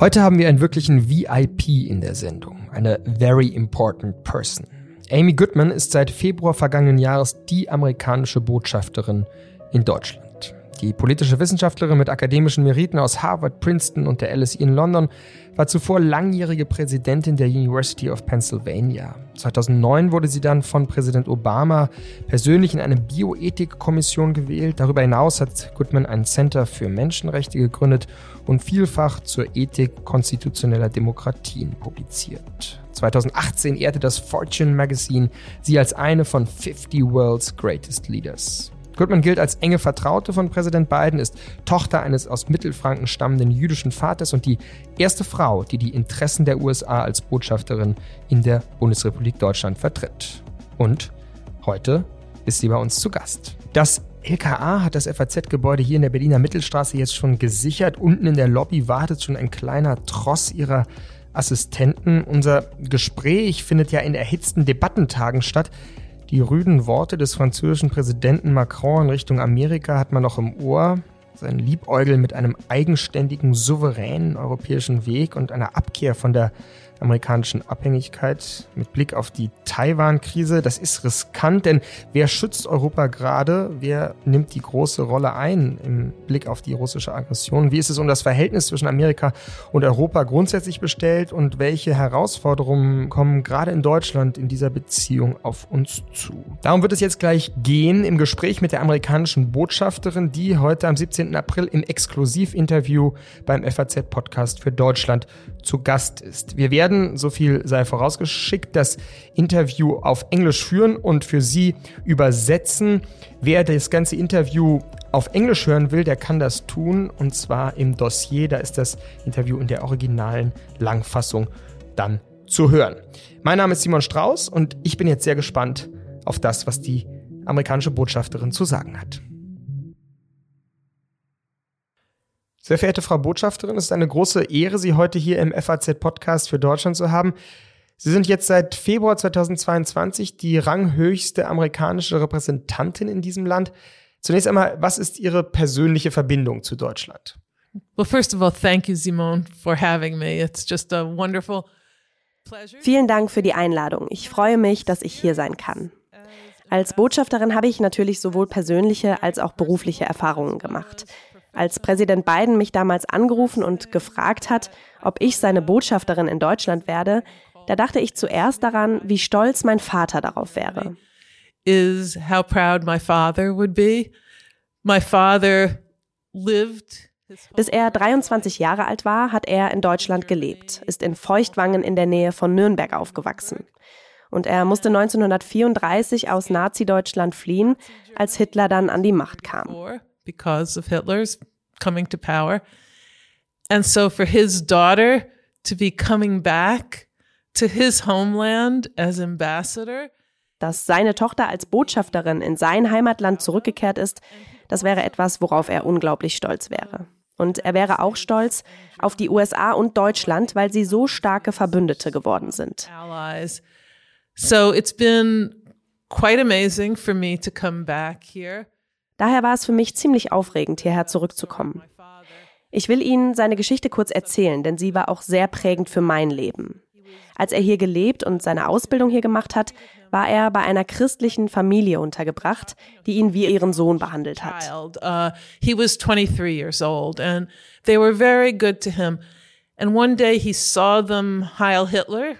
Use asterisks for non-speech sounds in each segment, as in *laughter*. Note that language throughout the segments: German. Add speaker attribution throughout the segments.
Speaker 1: Heute haben wir einen wirklichen VIP in der Sendung, eine very important person. Amy Goodman ist seit Februar vergangenen Jahres die amerikanische Botschafterin in Deutschland. Die politische Wissenschaftlerin mit akademischen Meriten aus Harvard, Princeton und der LSE in London war zuvor langjährige Präsidentin der University of Pennsylvania. 2009 wurde sie dann von Präsident Obama persönlich in eine Bioethikkommission gewählt. Darüber hinaus hat Goodman ein Center für Menschenrechte gegründet und vielfach zur Ethik konstitutioneller Demokratien publiziert. 2018 ehrte das Fortune Magazine sie als eine von 50 World's Greatest Leaders. Goodman gilt als enge Vertraute von Präsident Biden, ist Tochter eines aus Mittelfranken stammenden jüdischen Vaters und die erste Frau, die die Interessen der USA als Botschafterin in der Bundesrepublik Deutschland vertritt. Und heute ist sie bei uns zu Gast. Das LKA hat das FAZ-Gebäude hier in der Berliner Mittelstraße jetzt schon gesichert. Unten in der Lobby wartet schon ein kleiner Tross ihrer Assistenten. Unser Gespräch findet ja in erhitzten Debattentagen statt. Die rüden Worte des französischen Präsidenten Macron in Richtung Amerika hat man noch im Ohr. Sein Liebäugel mit einem eigenständigen, souveränen europäischen Weg und einer Abkehr von der amerikanischen Abhängigkeit mit Blick auf die Taiwan-Krise. Das ist riskant, denn wer schützt Europa gerade? Wer nimmt die große Rolle ein im Blick auf die russische Aggression? Wie ist es um das Verhältnis zwischen Amerika und Europa grundsätzlich bestellt und welche Herausforderungen kommen gerade in Deutschland in dieser Beziehung auf uns zu? Darum wird es jetzt gleich gehen im Gespräch mit der amerikanischen Botschafterin, die heute am 17. April im Exklusivinterview beim FAZ-Podcast für Deutschland zu Gast ist. Wir werden, so viel sei vorausgeschickt, das Interview auf Englisch führen und für Sie übersetzen. Wer das ganze Interview auf Englisch hören will, der kann das tun und zwar im Dossier. Da ist das Interview in der originalen Langfassung dann zu hören. Mein Name ist Simon Strauß und ich bin jetzt sehr gespannt auf das, was die amerikanische Botschafterin zu sagen hat. Sehr verehrte Frau Botschafterin, es ist eine große Ehre, Sie heute hier im FAZ-Podcast für Deutschland zu haben. Sie sind jetzt seit Februar 2022 die ranghöchste amerikanische Repräsentantin in diesem Land. Zunächst einmal, was ist Ihre persönliche Verbindung zu Deutschland?
Speaker 2: Well, first of all, thank you, Simone, for having me. It's just a wonderful pleasure.
Speaker 3: Vielen Dank für die Einladung. Ich freue mich, dass ich hier sein kann. Als Botschafterin habe ich natürlich sowohl persönliche als auch berufliche Erfahrungen gemacht. Als Präsident Biden mich damals angerufen und gefragt hat, ob ich seine Botschafterin in Deutschland werde, da dachte ich zuerst daran, wie stolz mein Vater darauf wäre.
Speaker 2: Is how proud my father would be. My father lived
Speaker 3: bis er 23 Jahre alt war, hat er in Deutschland gelebt, ist in Feuchtwangen in der Nähe von Nürnberg aufgewachsen. Und er musste 1934 aus Nazi-Deutschland fliehen, als Hitler dann an die Macht kam
Speaker 2: because of Hitler's coming to power. And so for his daughter to be coming back to his homeland as ambassador.
Speaker 3: Dass seine Tochter als Botschafterin in sein Heimatland zurückgekehrt ist, das wäre etwas, worauf er unglaublich stolz wäre. Und er wäre auch stolz auf die USA und Deutschland, weil sie so starke Verbündete geworden sind.
Speaker 2: So it's been quite amazing for me to come back here.
Speaker 3: Daher war es für mich ziemlich aufregend, hierher zurückzukommen. Ich will Ihnen seine Geschichte kurz erzählen, denn sie war auch sehr prägend für mein Leben. Als er hier gelebt und seine Ausbildung hier gemacht hat, war er bei einer christlichen Familie untergebracht, die ihn wie ihren Sohn behandelt hat.
Speaker 2: Uh, he was 23 years old and they were very good to him. And one day he saw them Heil Hitler.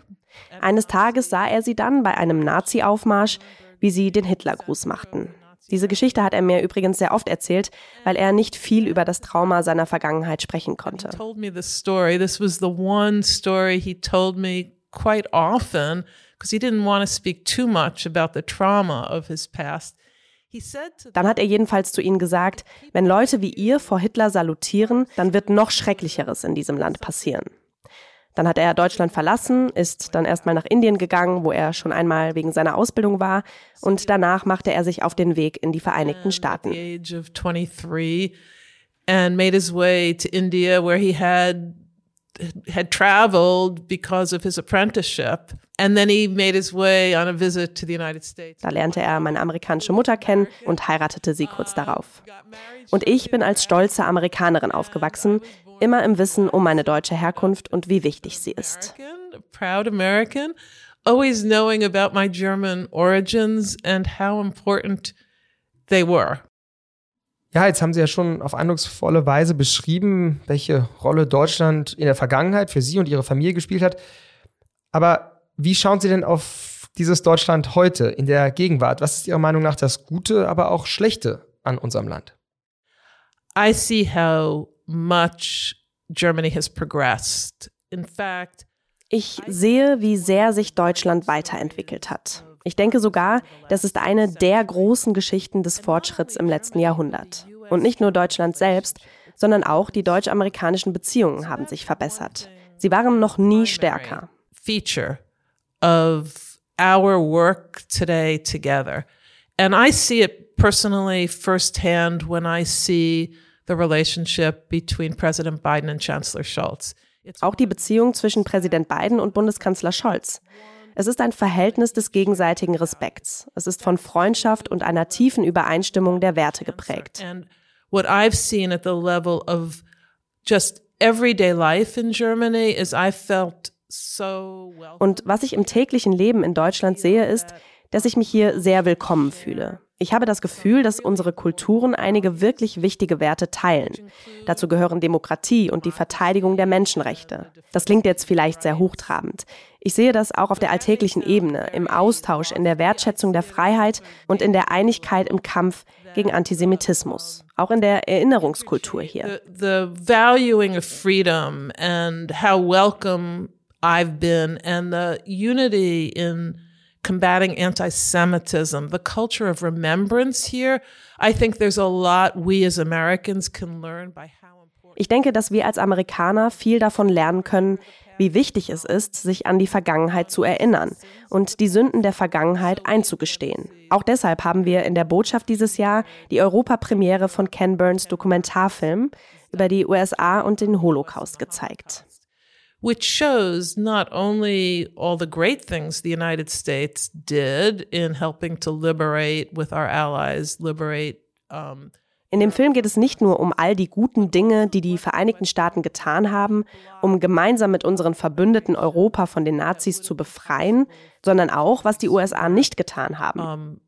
Speaker 3: Eines Tages sah er sie dann bei einem Nazi-Aufmarsch, wie sie den Hitlergruß machten. Diese Geschichte hat er mir übrigens sehr oft erzählt, weil er nicht viel über das Trauma seiner Vergangenheit sprechen konnte.
Speaker 2: told me this story. This was the one story he told me quite often because he didn't want to speak too much about the trauma of his past.
Speaker 3: Dann hat er jedenfalls zu ihnen gesagt, wenn Leute wie ihr vor Hitler salutieren, dann wird noch Schrecklicheres in diesem Land passieren. Dann hat er Deutschland verlassen, ist dann erstmal nach Indien gegangen, wo er schon einmal wegen seiner Ausbildung war, und danach machte er sich auf den Weg in die Vereinigten Staaten.
Speaker 2: and made his way to India where he had had traveled because of his apprenticeship. And then he made his way on a visit to the United States.
Speaker 3: Da lernte er meine amerikanische Mutter kennen und heiratete sie kurz darauf. Und ich bin als stolze Amerikanerin aufgewachsen, immer im Wissen um meine deutsche Herkunft und wie wichtig sie ist.
Speaker 2: Proud American, always knowing about my German origins and how important they were.
Speaker 1: Ja, jetzt haben Sie ja schon auf eindrucksvolle Weise beschrieben, welche Rolle Deutschland in der Vergangenheit für Sie und Ihre Familie gespielt hat. Aber wie schauen Sie denn auf dieses Deutschland heute, in der Gegenwart? Was ist Ihrer Meinung nach das Gute, aber auch Schlechte an unserem Land?
Speaker 2: I see how much Germany has progressed. In fact,
Speaker 3: ich sehe, wie sehr sich Deutschland weiterentwickelt hat. Ich denke sogar, das ist eine der großen Geschichten des Fortschritts im letzten Jahrhundert. Und nicht nur Deutschland selbst, sondern auch die deutsch-amerikanischen Beziehungen haben sich verbessert. Sie waren noch nie stärker.
Speaker 2: Feature of our work today together. And I see it personally firsthand when I see the relationship between President Biden and Chancellor Scholz.
Speaker 3: Auch die Beziehung zwischen Präsident Biden und Bundeskanzler Scholz. Es ist ein Verhältnis des gegenseitigen Respekts. Es ist von Freundschaft und einer tiefen Übereinstimmung der Werte geprägt.
Speaker 2: And what I've seen at the level of just everyday life in Germany is I felt so
Speaker 3: Und was ich im täglichen Leben in Deutschland sehe, ist, dass ich mich hier sehr willkommen fühle. Ich habe das Gefühl, dass unsere Kulturen einige wirklich wichtige Werte teilen. Dazu gehören Demokratie und die Verteidigung der Menschenrechte. Das klingt jetzt vielleicht sehr hochtrabend. Ich sehe das auch auf der alltäglichen Ebene, im Austausch, in der Wertschätzung der Freiheit und in der Einigkeit im Kampf gegen Antisemitismus. Auch in der Erinnerungskultur hier.
Speaker 2: The, the valuing of freedom and how welcome I've been and the unity in combating anti Semitism, the culture of remembrance here. I think there's a lot we as Americans can learn by how important.
Speaker 3: Ich denke, dass wir als Amerikaner viel davon lernen können, wie wichtig es ist, sich an die Vergangenheit zu erinnern und die Sünden der Vergangenheit einzugestehen. Auch deshalb haben wir in der Botschaft dieses Jahr die Europapremiere von Ken Burns Dokumentarfilm über die USA und den Holocaust gezeigt.
Speaker 2: which shows not only all the great things the United States did in helping to liberate with our allies, liberate. Um,
Speaker 3: in dem Film geht es nicht nur um all die guten Dinge, die die Vereinigten Staaten getan haben, um gemeinsam mit unseren Verbündeten Europa von den Nazis zu befreien, sondern auch, was die USA nicht getan haben.
Speaker 2: Um,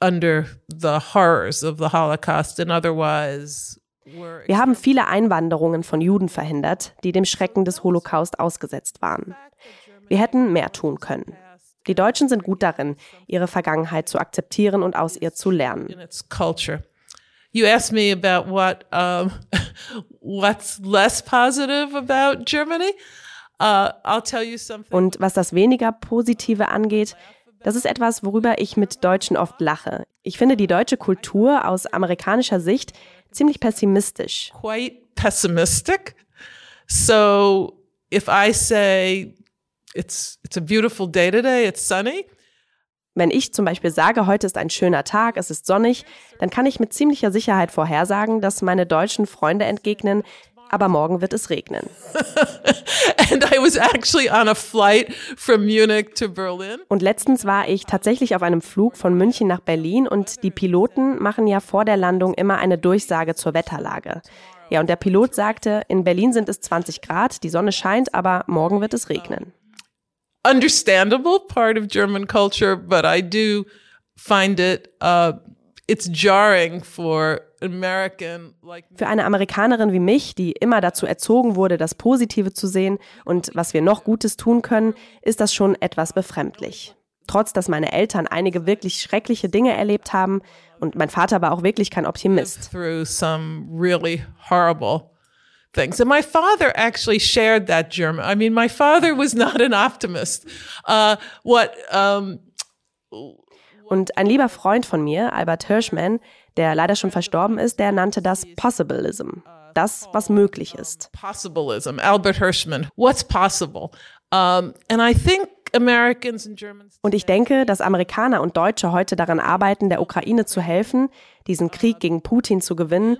Speaker 2: under the horrors of the Holocaust and otherwise
Speaker 3: wir haben viele Einwanderungen von Juden verhindert, die dem Schrecken des Holocaust ausgesetzt waren. Wir hätten mehr tun können. Die Deutschen sind gut darin, ihre Vergangenheit zu akzeptieren und aus ihr zu lernen.
Speaker 2: You asked me about what um, *laughs* what's less positive about Germany. Uh, I'll tell you something.
Speaker 3: Und was das weniger Positive angeht, das ist etwas, worüber ich mit Deutschen oft lache. Ich finde die deutsche Kultur aus amerikanischer Sicht ziemlich pessimistisch.
Speaker 2: Quite pessimistic. So if I say it's, it's a beautiful day today, it's sunny.
Speaker 3: Wenn ich zum Beispiel sage, heute ist ein schöner Tag, es ist sonnig, dann kann ich mit ziemlicher Sicherheit vorhersagen, dass meine deutschen Freunde entgegnen, aber morgen wird es regnen. *laughs*
Speaker 2: And I was actually on a flight from Munich to Berlin.
Speaker 3: Und letztens war ich tatsächlich auf einem Flug von München nach Berlin und die Piloten machen ja vor der Landung immer eine Durchsage zur Wetterlage. Ja, und der Pilot sagte, in Berlin sind es 20 Grad, die Sonne scheint, aber morgen wird es regnen.
Speaker 2: Understandable part of German culture, but I do find it uh, it's jarring for
Speaker 3: für eine Amerikanerin wie mich, die immer dazu erzogen wurde, das Positive zu sehen und was wir noch Gutes tun können, ist das schon etwas befremdlich. Trotz dass meine Eltern einige wirklich schreckliche Dinge erlebt haben und mein Vater war auch wirklich kein Optimist.
Speaker 2: Through some really horrible things. And my father actually shared that German. I mean, my father was not an optimist. Uh, what um,
Speaker 3: und ein lieber Freund von mir, Albert Hirschman, der leider schon verstorben ist, der nannte das Possibilism. Das, was möglich ist.
Speaker 2: Possibilism, Albert Hirschman. What's possible? Um, and I think
Speaker 3: Und ich denke, dass Amerikaner und Deutsche heute daran arbeiten, der Ukraine zu helfen, diesen Krieg gegen Putin zu gewinnen.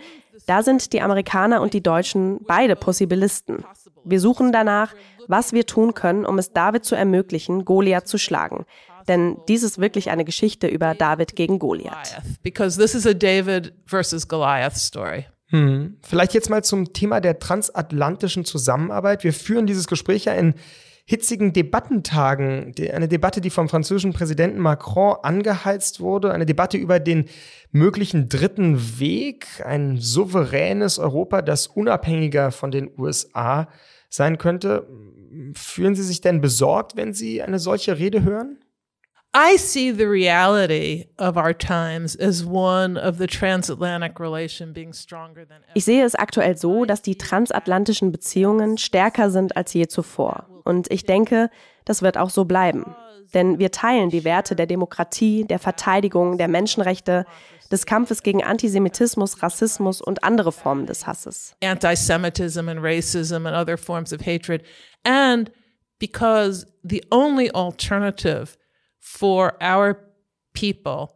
Speaker 3: Da sind die Amerikaner und die Deutschen beide Possibilisten. Wir suchen danach, was wir tun können, um es David zu ermöglichen, Goliath zu schlagen. Denn dies ist wirklich eine Geschichte über David gegen Goliath.
Speaker 2: Because this is a David versus Goliath story.
Speaker 1: Hm. Vielleicht jetzt mal zum Thema der transatlantischen Zusammenarbeit. Wir führen dieses Gespräch ja in hitzigen Debattentagen. Eine Debatte, die vom französischen Präsidenten Macron angeheizt wurde. Eine Debatte über den möglichen dritten Weg. Ein souveränes Europa, das unabhängiger von den USA sein könnte. Fühlen Sie sich denn besorgt, wenn Sie eine solche Rede hören?
Speaker 2: I see the reality of our times as one of the transatlantic relation being stronger than ever.
Speaker 3: Ich sehe es aktuell so, dass die transatlantischen Beziehungen stärker sind als je zuvor. Und ich denke, das wird auch so bleiben. Denn wir teilen die Werte der Demokratie, der Verteidigung, der Menschenrechte, des Kampfes gegen Antisemitismus, Rassismus und andere Formen des Hasses.
Speaker 2: Antisemitism and racism and other forms of hatred. And because the only alternative for our people.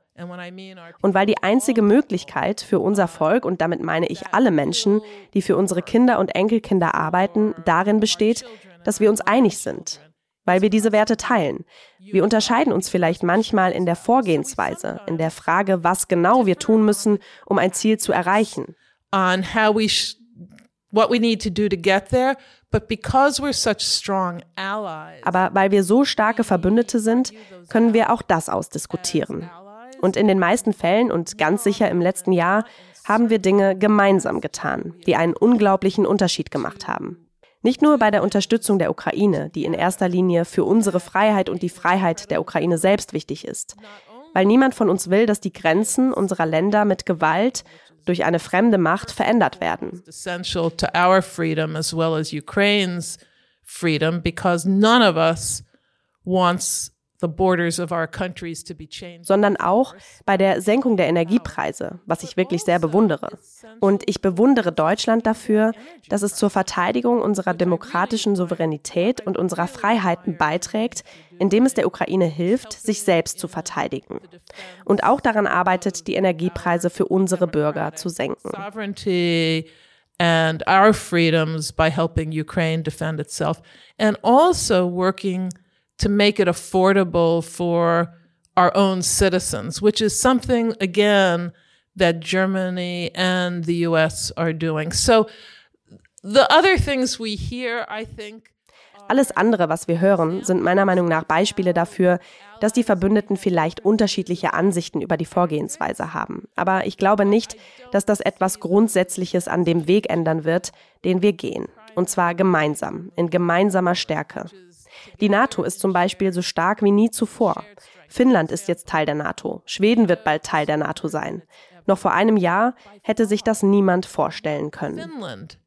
Speaker 3: Und weil die einzige Möglichkeit für unser Volk, und damit meine ich alle Menschen, die für unsere Kinder und Enkelkinder arbeiten, darin besteht, dass wir uns einig sind, weil wir diese Werte teilen. Wir unterscheiden uns vielleicht manchmal in der Vorgehensweise, in der Frage, was genau wir tun müssen, um ein Ziel zu erreichen.
Speaker 2: On how we what we need to do to get there,
Speaker 3: aber weil wir so starke Verbündete sind, können wir auch das ausdiskutieren. Und in den meisten Fällen und ganz sicher im letzten Jahr haben wir Dinge gemeinsam getan, die einen unglaublichen Unterschied gemacht haben. Nicht nur bei der Unterstützung der Ukraine, die in erster Linie für unsere Freiheit und die Freiheit der Ukraine selbst wichtig ist, weil niemand von uns will, dass die Grenzen unserer Länder mit Gewalt durch eine fremde Macht verändert werden.
Speaker 2: Freedom because none of us wants
Speaker 3: sondern auch bei der Senkung der Energiepreise, was ich wirklich sehr bewundere. Und ich bewundere Deutschland dafür, dass es zur Verteidigung unserer demokratischen Souveränität und unserer Freiheiten beiträgt, indem es der Ukraine hilft, sich selbst zu verteidigen. Und auch daran arbeitet, die Energiepreise für unsere Bürger zu senken.
Speaker 2: And our freedoms by helping Ukraine defend itself, and also working to make it affordable for our own citizens, which is something, again, that Germany and the US are doing. So the other things we hear, I think,
Speaker 3: alles andere, was wir hören, sind meiner Meinung nach Beispiele dafür, dass die Verbündeten vielleicht unterschiedliche Ansichten über die Vorgehensweise haben. Aber ich glaube nicht, dass das etwas Grundsätzliches an dem Weg ändern wird, den wir gehen. Und zwar gemeinsam, in gemeinsamer Stärke. Die NATO ist zum Beispiel so stark wie nie zuvor. Finnland ist jetzt Teil der NATO. Schweden wird bald Teil der NATO sein. Noch vor einem Jahr hätte sich das niemand vorstellen können.
Speaker 2: Finland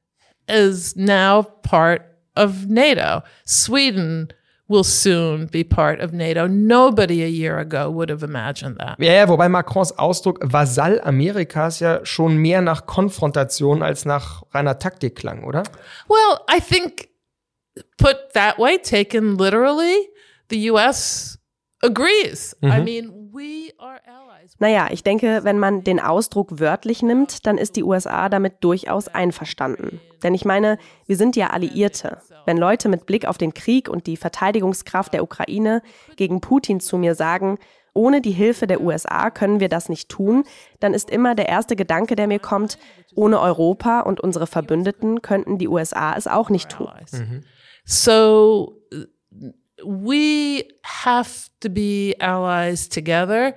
Speaker 2: is now part of NATO. Sweden will soon be part of NATO. Nobody a year ago would have imagined that.
Speaker 1: Ja, ja, wobei Macrons Ausdruck Vasall Amerikas ja schon mehr nach Konfrontation als nach reiner Taktik klang, oder?
Speaker 2: Well, I think put that way, taken literally, the US agrees. Mhm. I mean, we are allies.
Speaker 3: Naja, ich denke, wenn man den Ausdruck wörtlich nimmt, dann ist die USA damit durchaus einverstanden. Denn ich meine, wir sind ja Alliierte. Wenn Leute mit Blick auf den Krieg und die Verteidigungskraft der Ukraine gegen Putin zu mir sagen, ohne die Hilfe der USA können wir das nicht tun, dann ist immer der erste Gedanke, der mir kommt, ohne Europa und unsere Verbündeten könnten die USA es auch nicht tun. Mhm.
Speaker 2: So we have to be allies together.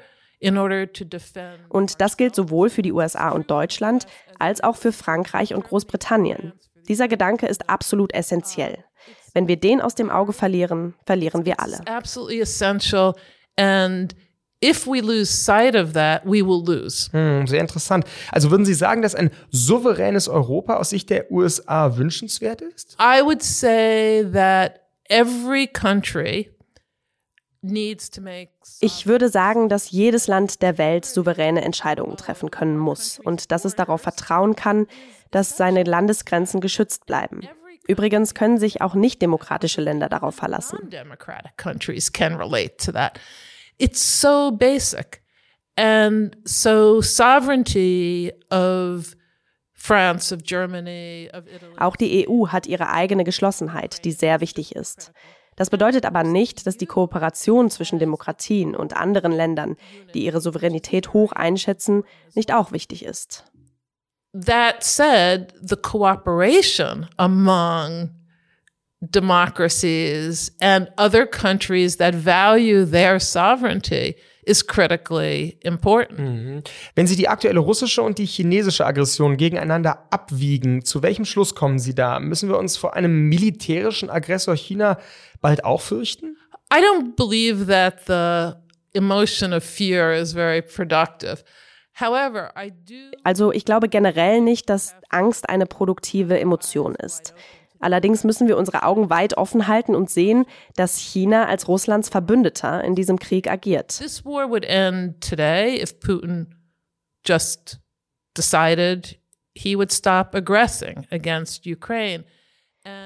Speaker 3: Und das gilt sowohl für die USA und Deutschland als auch für Frankreich und Großbritannien. Dieser Gedanke ist absolut essentiell. Wenn wir den aus dem Auge verlieren, verlieren wir alle.
Speaker 2: Absolutely essential and if we lose sight of that, we will lose.
Speaker 1: Hm, sehr interessant. Also würden Sie sagen, dass ein souveränes Europa aus Sicht der USA wünschenswert ist?
Speaker 2: I would say that every country
Speaker 3: ich würde sagen, dass jedes Land der Welt souveräne Entscheidungen treffen können muss und dass es darauf vertrauen kann, dass seine Landesgrenzen geschützt bleiben. Übrigens können sich auch nicht demokratische Länder darauf verlassen.
Speaker 2: It's so basic. And so sovereignty of France, of Germany, of Italy.
Speaker 3: Auch die EU hat ihre eigene Geschlossenheit, die sehr wichtig ist. Das bedeutet aber nicht, dass die Kooperation zwischen Demokratien und anderen Ländern, die ihre Souveränität hoch einschätzen, nicht auch wichtig ist.
Speaker 2: That said, the cooperation among democracies and other countries that value their sovereignty is critically important.
Speaker 1: Mhm. Wenn Sie die aktuelle russische und die chinesische Aggression gegeneinander abwiegen, zu welchem Schluss kommen Sie da? Müssen wir uns vor einem militärischen Aggressor China bald auch fürchten?
Speaker 2: I don't believe that the emotion of fear is very productive. However, I do
Speaker 3: Also ich glaube generell nicht, dass Angst eine produktive Emotion ist. Allerdings müssen wir unsere Augen weit offen halten und sehen, dass China als Russlands Verbündeter in diesem Krieg agiert.
Speaker 2: this war would end today if Putin just decided he would stop aggressing against Ukraine.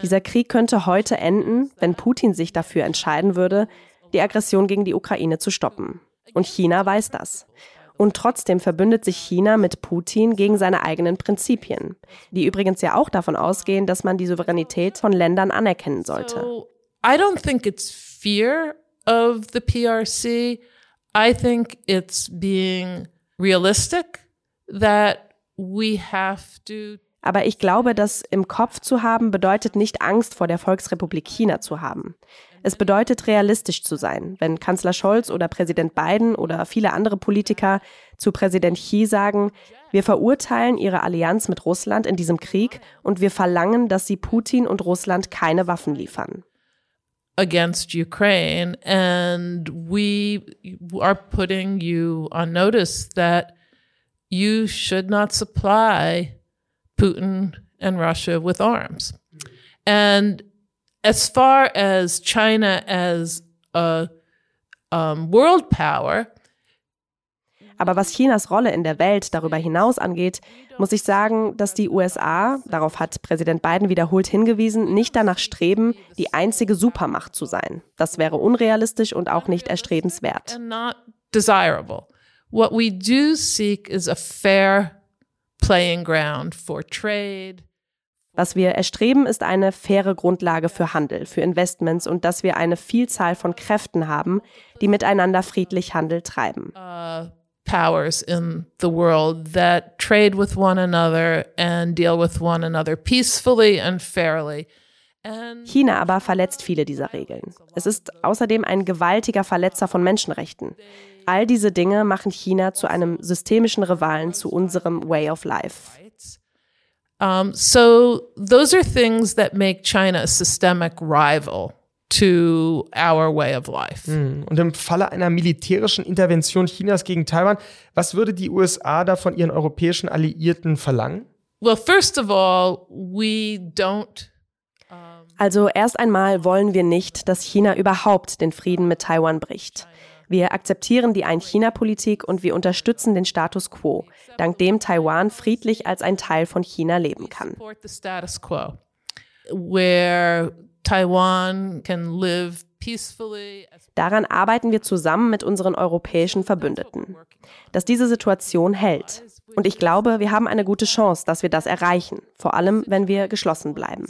Speaker 3: Dieser Krieg könnte heute enden, wenn Putin sich dafür entscheiden würde, die Aggression gegen die Ukraine zu stoppen. Und China weiß das. Und trotzdem verbündet sich China mit Putin gegen seine eigenen Prinzipien, die übrigens ja auch davon ausgehen, dass man die Souveränität von Ländern anerkennen sollte.
Speaker 2: So I don't think it's fear of the PRC. I think it's being realistic that we have to
Speaker 3: Aber ich glaube, das im Kopf zu haben, bedeutet nicht Angst vor der Volksrepublik China zu haben. Es bedeutet realistisch zu sein, wenn Kanzler Scholz oder Präsident Biden oder viele andere Politiker zu Präsident Xi sagen, wir verurteilen ihre Allianz mit Russland in diesem Krieg und wir verlangen, dass sie Putin und Russland keine Waffen liefern.
Speaker 2: against Ukraine, and we are putting you on notice that you should not supply Putin and Russia with arms. And as far as China as a um, world power,
Speaker 3: Aber was Chinas Rolle in der Welt darüber hinaus angeht, muss ich sagen, dass die USA, darauf hat Präsident Biden wiederholt hingewiesen, nicht danach streben, die einzige Supermacht zu sein. Das wäre unrealistisch und auch nicht erstrebenswert.
Speaker 2: and not desirable. What we do seek is a fair playing ground for trade.
Speaker 3: Was wir erstreben, ist eine faire Grundlage für Handel, für Investments und dass wir eine Vielzahl von Kräften haben, die miteinander friedlich Handel treiben.
Speaker 2: uh, powers in the world that trade with one another and deal with one another peacefully and fairly.
Speaker 3: China aber verletzt viele dieser Regeln. Es ist außerdem ein gewaltiger Verletzer von Menschenrechten. All diese Dinge machen China zu einem systemischen Rivalen zu unserem Way of Life.
Speaker 2: Um, so those are things that make China a systemic rival to our way of life.
Speaker 1: Und im Falle einer militärischen Intervention Chinas gegen Taiwan, was würde die USA da von ihren europäischen Alliierten verlangen?
Speaker 2: Well, first of all, we don't
Speaker 3: Also erst einmal wollen wir nicht, dass China überhaupt den Frieden mit Taiwan bricht. Wir akzeptieren die Ein-China-Politik und wir unterstützen den Status quo, dank dem Taiwan friedlich als ein Teil von China leben kann. Daran arbeiten wir zusammen mit unseren europäischen Verbündeten, dass diese Situation hält. Und ich glaube, wir haben eine gute Chance, dass wir das erreichen, vor allem wenn wir geschlossen bleiben.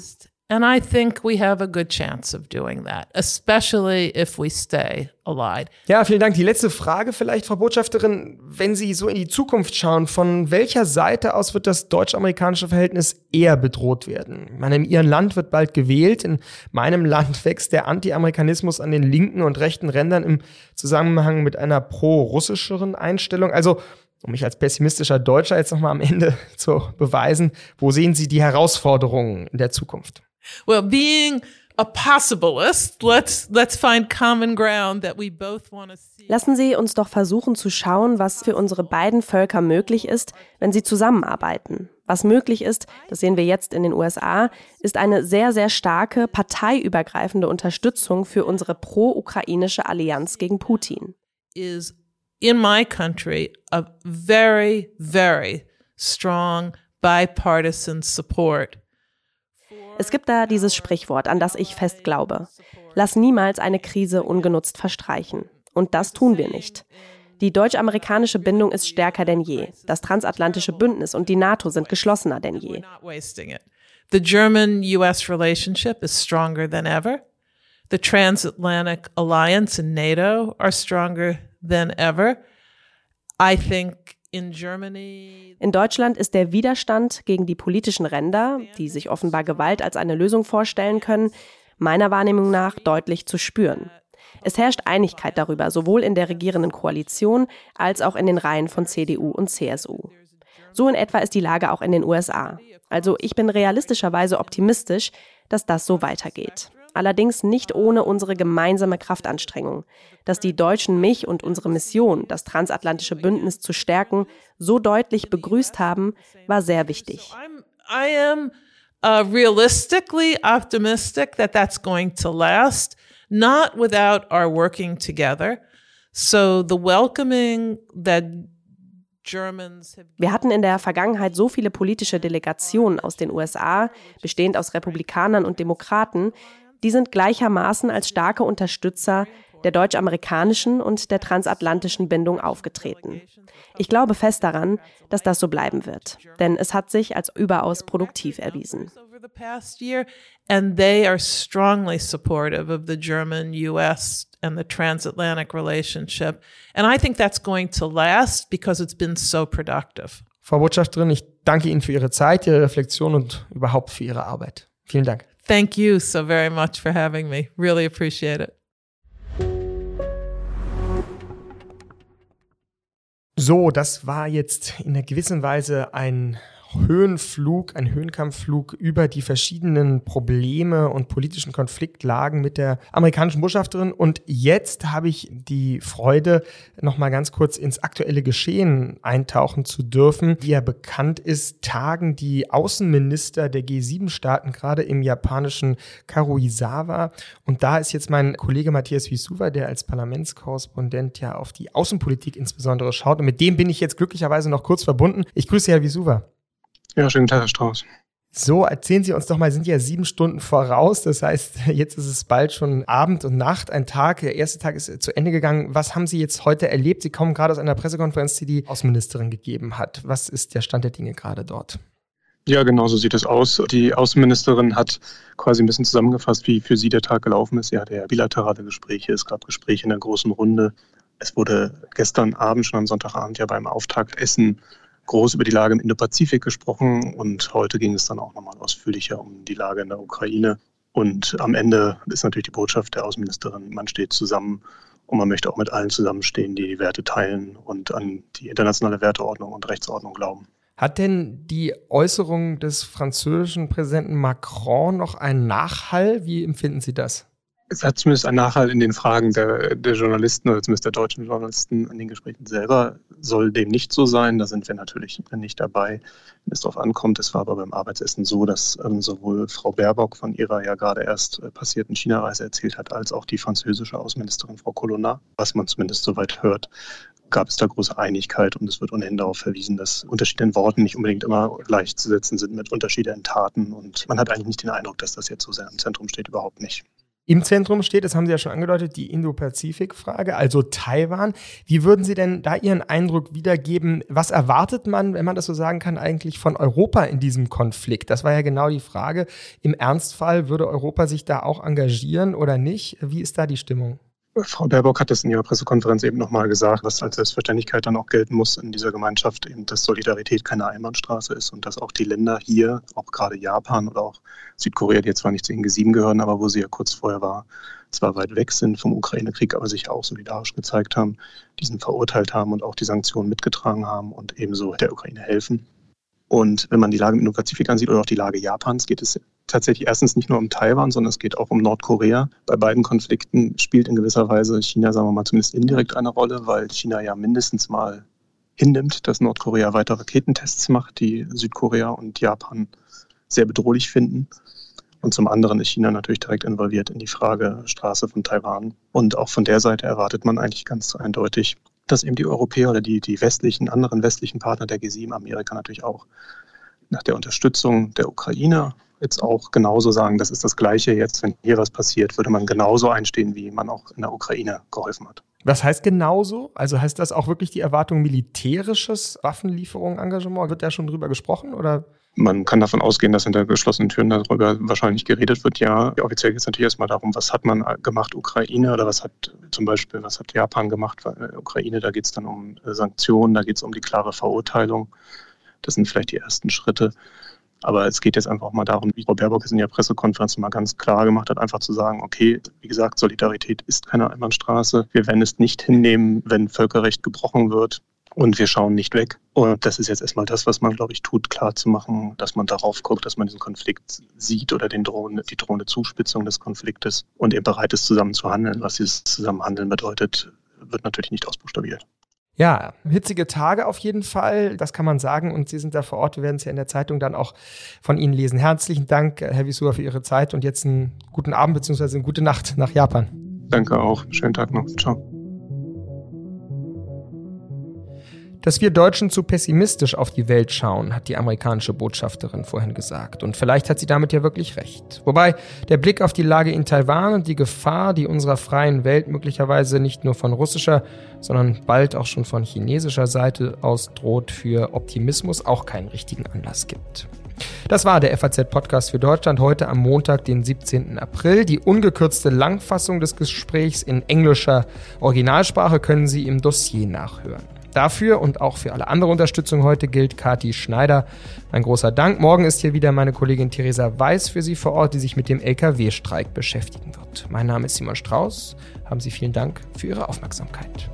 Speaker 2: And I think we have a good chance of doing that, especially if we stay allied.
Speaker 1: Ja, vielen Dank. Die letzte Frage vielleicht, Frau Botschafterin. Wenn Sie so in die Zukunft schauen, von welcher Seite aus wird das deutsch-amerikanische Verhältnis eher bedroht werden? Ich meine, in Ihrem Land wird bald gewählt. In meinem Land wächst der Anti-Amerikanismus an den linken und rechten Rändern im Zusammenhang mit einer pro-russischeren Einstellung. Also, um mich als pessimistischer Deutscher jetzt nochmal am Ende *laughs* zu beweisen, wo sehen Sie die Herausforderungen in der Zukunft?
Speaker 2: Well, being a possibilist, let's let's find common ground that we both want to see.
Speaker 3: Lassen Sie uns doch versuchen zu schauen, was für unsere beiden Völker möglich ist, wenn sie zusammenarbeiten. Was möglich ist, das sehen wir jetzt in den USA, ist eine sehr, sehr starke parteiübergreifende Unterstützung für unsere pro-ukrainische Allianz gegen Putin.
Speaker 2: Is in my country a very very strong bipartisan support
Speaker 3: Es gibt da dieses Sprichwort, an das ich fest glaube. Lass niemals eine Krise ungenutzt verstreichen. Und das tun wir nicht. Die deutsch-amerikanische Bindung ist stärker denn je. Das transatlantische Bündnis und die NATO sind geschlossener denn je.
Speaker 2: The German-US relationship is stronger than ever. The transatlantic alliance and NATO are stronger than ever. I think in
Speaker 3: Deutschland ist der Widerstand gegen die politischen Ränder, die sich offenbar Gewalt als eine Lösung vorstellen können, meiner Wahrnehmung nach deutlich zu spüren. Es herrscht Einigkeit darüber, sowohl in der regierenden Koalition als auch in den Reihen von CDU und CSU. So in etwa ist die Lage auch in den USA. Also ich bin realistischerweise optimistisch, dass das so weitergeht allerdings nicht ohne unsere gemeinsame Kraftanstrengung. Dass die Deutschen mich und unsere Mission, das transatlantische Bündnis zu stärken, so deutlich begrüßt haben, war sehr wichtig.
Speaker 2: I am uh, realistically optimistic that that's going to last, not without our working together. So the welcoming that
Speaker 3: wir hatten in der Vergangenheit so viele politische Delegationen aus den USA, bestehend aus Republikanern und Demokraten, die sind gleichermaßen als starke Unterstützer der deutsch-amerikanischen und der transatlantischen Bindung aufgetreten. Ich glaube fest daran, dass das so bleiben wird, denn es hat sich als überaus produktiv erwiesen.
Speaker 2: And they are strongly supportive of the German US and the transatlantic relationship. And I think that's going to last because it's been so productive.
Speaker 1: Frau Botschafterin, ich danke Ihnen für Ihre Zeit, Ihre Reflexion und überhaupt für Ihre Arbeit. Vielen Dank.
Speaker 2: Thank you so very much for having me. Really appreciate it.
Speaker 1: So, das war jetzt in einer gewissen Weise ein Höhenflug, ein Höhenkampfflug über die verschiedenen Probleme und politischen Konfliktlagen mit der amerikanischen Botschafterin. Und jetzt habe ich die Freude, nochmal ganz kurz ins aktuelle Geschehen eintauchen zu dürfen. Wie ja bekannt ist, tagen die Außenminister der G7-Staaten gerade im japanischen Karuizawa. Und da ist jetzt mein Kollege Matthias Wisuva, der als Parlamentskorrespondent ja auf die Außenpolitik insbesondere schaut. Und mit dem bin ich jetzt glücklicherweise noch kurz verbunden. Ich grüße Herr Wisuva.
Speaker 4: Ja, schönen Tag, Herr Strauß.
Speaker 1: So, erzählen Sie uns doch mal, sind ja sieben Stunden voraus. Das heißt, *laughs* jetzt ist es bald schon Abend und Nacht, ein Tag. Der erste Tag ist zu Ende gegangen. Was haben Sie jetzt heute erlebt? Sie kommen gerade aus einer Pressekonferenz, die die Außenministerin gegeben hat. Was ist der Stand der Dinge gerade dort?
Speaker 4: Ja, genau so sieht es aus. Die Außenministerin hat quasi ein bisschen zusammengefasst, wie für sie der Tag gelaufen ist. Sie hatte ja bilaterale Gespräche, es gab Gespräche in der großen Runde. Es wurde gestern Abend, schon am Sonntagabend, ja beim Auftaktessen groß über die Lage im Indo-Pazifik gesprochen und heute ging es dann auch nochmal ausführlicher um die Lage in der Ukraine. Und am Ende ist natürlich die Botschaft der Außenministerin, man steht zusammen und man möchte auch mit allen zusammenstehen, die die Werte teilen und an die internationale Werteordnung und Rechtsordnung glauben.
Speaker 1: Hat denn die Äußerung des französischen Präsidenten Macron noch einen Nachhall? Wie empfinden Sie das?
Speaker 4: Es hat zumindest einen Nachhalt in den Fragen der, der, Journalisten oder zumindest der deutschen Journalisten an den Gesprächen selber. Soll dem nicht so sein, da sind wir natürlich nicht dabei, wenn es darauf ankommt. Es war aber beim Arbeitsessen so, dass ähm, sowohl Frau Baerbock von ihrer ja gerade erst äh, passierten China-Reise erzählt hat, als auch die französische Außenministerin Frau Colonna, was man zumindest soweit hört, gab es da große Einigkeit und es wird ohnehin darauf verwiesen, dass Unterschiede in Worten nicht unbedingt immer gleichzusetzen sind mit Unterschiede in Taten und man hat eigentlich nicht den Eindruck, dass das jetzt so sehr im Zentrum steht, überhaupt nicht.
Speaker 1: Im Zentrum steht, das haben Sie ja schon angedeutet, die Indo-Pazifik-Frage, also Taiwan. Wie würden Sie denn da Ihren Eindruck wiedergeben? Was erwartet man, wenn man das so sagen kann, eigentlich von Europa in diesem Konflikt? Das war ja genau die Frage. Im Ernstfall würde Europa sich da auch engagieren oder nicht? Wie ist da die Stimmung?
Speaker 4: Frau Baerbock hat es in ihrer Pressekonferenz eben nochmal gesagt, was als Selbstverständlichkeit dann auch gelten muss in dieser Gemeinschaft, eben, dass Solidarität keine Einbahnstraße ist und dass auch die Länder hier, auch gerade Japan oder auch Südkorea, die jetzt zwar nicht zu den G7 gehören, aber wo sie ja kurz vorher war, zwar weit weg sind vom Ukraine-Krieg, aber sich auch solidarisch gezeigt haben, diesen verurteilt haben und auch die Sanktionen mitgetragen haben und ebenso der Ukraine helfen. Und wenn man die Lage im Indo-Pazifik ansieht oder auch die Lage Japans, geht es tatsächlich erstens nicht nur um Taiwan, sondern es geht auch um Nordkorea. Bei beiden Konflikten spielt in gewisser Weise China, sagen wir mal, zumindest indirekt eine Rolle, weil China ja mindestens mal hinnimmt, dass Nordkorea weiter Raketentests macht, die Südkorea und Japan sehr bedrohlich finden. Und zum anderen ist China natürlich direkt involviert in die Frage Straße von Taiwan. Und auch von der Seite erwartet man eigentlich ganz eindeutig, dass eben die Europäer oder die, die westlichen, anderen westlichen Partner der G7, Amerika natürlich auch, nach der Unterstützung der Ukraine jetzt auch genauso sagen, das ist das Gleiche jetzt, wenn hier was passiert, würde man genauso einstehen, wie man auch in der Ukraine geholfen hat.
Speaker 1: Was heißt genauso? Also heißt das auch wirklich die Erwartung militärisches Waffenlieferung, Engagement? Wird da schon drüber gesprochen oder?
Speaker 4: Man kann davon ausgehen, dass hinter geschlossenen Türen darüber wahrscheinlich geredet wird. Ja, offiziell geht es natürlich erstmal darum, was hat man gemacht, Ukraine oder was hat zum Beispiel, was hat Japan gemacht, äh, Ukraine, da geht es dann um äh, Sanktionen, da geht es um die klare Verurteilung. Das sind vielleicht die ersten Schritte. Aber es geht jetzt einfach mal darum, wie Frau Baerbock es in ihrer Pressekonferenz mal ganz klar gemacht hat, einfach zu sagen, okay, wie gesagt, Solidarität ist keine Einbahnstraße. Wir werden es nicht hinnehmen, wenn Völkerrecht gebrochen wird. Und wir schauen nicht weg. Und das ist jetzt erstmal das, was man, glaube ich, tut, klar zu machen, dass man darauf guckt, dass man diesen Konflikt sieht oder den drohende, die drohende Zuspitzung des Konfliktes und eben bereit ist, zusammen zu handeln. Was dieses Zusammenhandeln bedeutet, wird natürlich nicht ausbuchstabiert.
Speaker 1: Ja, hitzige Tage auf jeden Fall, das kann man sagen. Und Sie sind da vor Ort, wir werden es ja in der Zeitung dann auch von Ihnen lesen. Herzlichen Dank, Herr Wisua, für Ihre Zeit und jetzt einen guten Abend bzw. eine gute Nacht nach Japan.
Speaker 4: Danke auch. Schönen Tag noch. Ciao.
Speaker 1: Dass wir Deutschen zu pessimistisch auf die Welt schauen, hat die amerikanische Botschafterin vorhin gesagt. Und vielleicht hat sie damit ja wirklich recht. Wobei der Blick auf die Lage in Taiwan und die Gefahr, die unserer freien Welt möglicherweise nicht nur von russischer, sondern bald auch schon von chinesischer Seite aus droht, für Optimismus auch keinen richtigen Anlass gibt. Das war der FAZ-Podcast für Deutschland heute am Montag, den 17. April. Die ungekürzte Langfassung des Gesprächs in englischer Originalsprache können Sie im Dossier nachhören. Dafür und auch für alle andere Unterstützung heute gilt Kati Schneider. Ein großer Dank. Morgen ist hier wieder meine Kollegin Theresa Weiß für Sie vor Ort, die sich mit dem Lkw-Streik beschäftigen wird. Mein Name ist Simon Strauß. Haben Sie vielen Dank für Ihre Aufmerksamkeit.